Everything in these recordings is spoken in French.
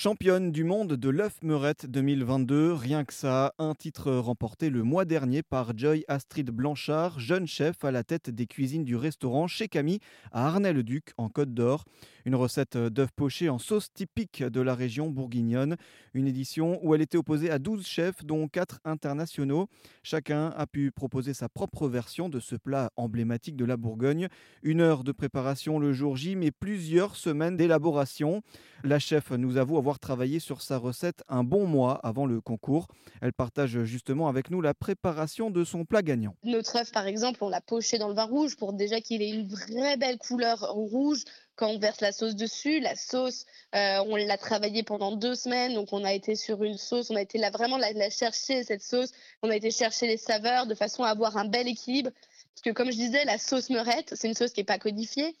Championne du monde de l'œuf meurette 2022, rien que ça, un titre remporté le mois dernier par Joy Astrid Blanchard, jeune chef à la tête des cuisines du restaurant chez Camille à Arnay-le-Duc en Côte d'Or. Une recette d'œuf poché en sauce typique de la région bourguignonne. Une édition où elle était opposée à 12 chefs, dont 4 internationaux. Chacun a pu proposer sa propre version de ce plat emblématique de la Bourgogne. Une heure de préparation le jour J, mais plusieurs semaines d'élaboration. La chef nous avoue avoir travaillé sur sa recette un bon mois avant le concours. Elle partage justement avec nous la préparation de son plat gagnant. Notre œuf, par exemple, on l'a poché dans le vin rouge pour déjà qu'il ait une vraie belle couleur rouge quand on verse la sauce dessus. La sauce, euh, on l'a travaillée pendant deux semaines, donc on a été sur une sauce, on a été là vraiment la, la chercher, cette sauce, on a été chercher les saveurs de façon à avoir un bel équilibre. Parce que comme je disais, la sauce meurette, c'est une sauce qui n'est pas codifiée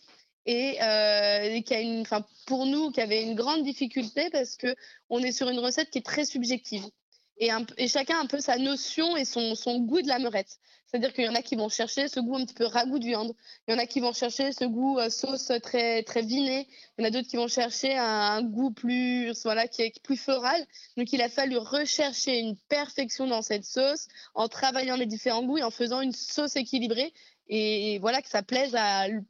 et, euh, qui a une, enfin pour nous, qui avait une grande difficulté parce que on est sur une recette qui est très subjective. Et, un, et chacun a un peu sa notion et son, son goût de la meurette. C'est-à-dire qu'il y en a qui vont chercher ce goût un petit peu ragoût de viande. Il y en a qui vont chercher ce goût euh, sauce très très vinée. Il y en a d'autres qui vont chercher un, un, goût plus voilà qui est plus floral. Donc il a fallu rechercher une perfection dans cette sauce en travaillant les différents goûts et en faisant une sauce équilibrée et voilà que ça plaise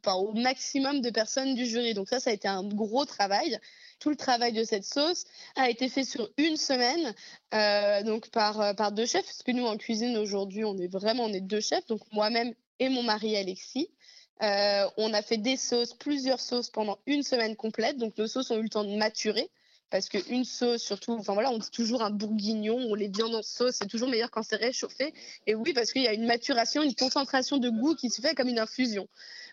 au maximum de personnes du jury. Donc ça, ça a été un gros travail. Tout le travail de cette sauce a été fait sur une semaine, euh, donc par, par deux chefs, parce que nous en cuisine aujourd'hui, on est vraiment on est deux chefs, donc moi-même et mon mari Alexis. Euh, on a fait des sauces, plusieurs sauces pendant une semaine complète, donc nos sauces ont eu le temps de maturer parce qu'une sauce, surtout, enfin voilà, on dit toujours un bourguignon, on les viandes en sauce, c'est toujours meilleur quand c'est réchauffé. Et oui, parce qu'il y a une maturation, une concentration de goût qui se fait comme une infusion.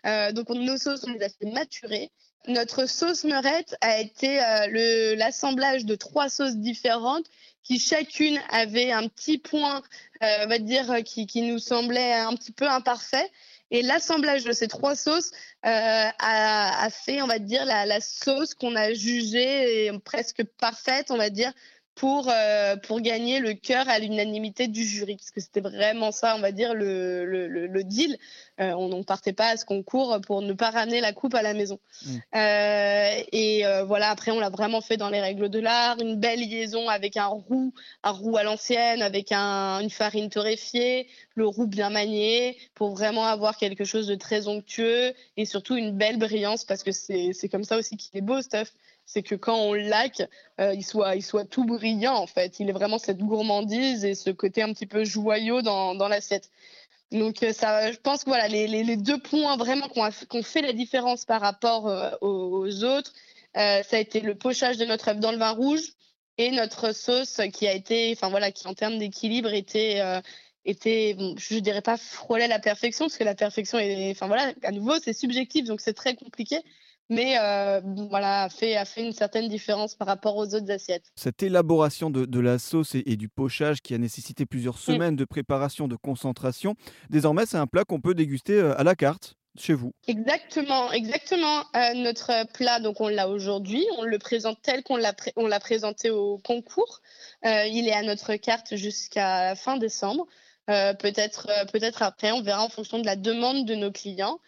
Euh, donc nos sauces, on les a fait maturer. Notre sauce meurette a été euh, l'assemblage de trois sauces différentes qui chacune avait un petit point, euh, on va dire, qui nous semblait un petit peu imparfait. Et l'assemblage de ces trois sauces euh, a, fait, on va dire, la, la sauce qu'on a jugée presque parfaite, on va dire, pour, euh, pour gagner le cœur à l'unanimité du jury, parce que c'était vraiment ça, on va dire, le, le, le deal. Euh, on ne partait pas à ce concours pour ne pas ramener la coupe à la maison. Mmh. Euh, et voilà, après, on l'a vraiment fait dans les règles de l'art, une belle liaison avec un roux, un roux à l'ancienne, avec un, une farine torréfiée, le roux bien manié, pour vraiment avoir quelque chose de très onctueux et surtout une belle brillance, parce que c'est comme ça aussi qu'il est beau, Stuff c'est que quand on laque, euh, il, soit, il soit tout en fait. Il est vraiment cette gourmandise et ce côté un petit peu joyau dans, l'assiette. Donc euh, ça, je pense que voilà les, deux points vraiment qui ont, fait la différence par rapport euh, aux, autres, euh, ça a été le pochage de notre œuf dans le vin rouge et notre sauce qui a été, enfin voilà, qui en termes d'équilibre était était, je dirais pas frôlait la perfection parce que la perfection est, enfin voilà, à nouveau c'est subjectif donc c'est très compliqué mais euh, voilà, a fait, a fait une certaine différence par rapport aux autres assiettes. Cette élaboration de, de la sauce et, et, du pochage qui a nécessité plusieurs semaines mmh. de préparation, de concentration, désormais c'est un plat qu'on peut déguster euh, à la carte chez vous. Exactement, exactement. Euh, notre plat, donc on l'a aujourd'hui, on le présente tel qu'on l'a pré l'a présenté au concours. Euh, il est à notre carte jusqu'à fin décembre. Peut-être peut-être après, on verra en fonction de la demande de nos clients.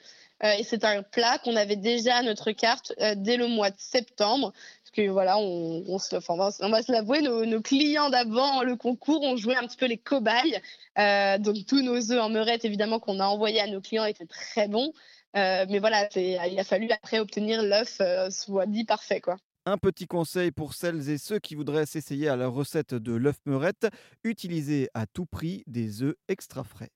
Euh, et c'est un plat qu'on avait déjà à notre carte euh, dès le mois de septembre. Parce que voilà, on, va se l'avouer, nos, clients d'avant le concours ont joué un petit peu les cobayes. Euh, donc tous nos œufs en meurette, évidemment, qu'on a envoyés à nos clients étaient très bons. Mais voilà, il a fallu après obtenir l'œuf euh, soit dit parfait. quoi. Un petit conseil pour celles et ceux qui voudraient s'essayer à la recette de l'œuf meurette, utilisez à tout prix des œufs extra frais.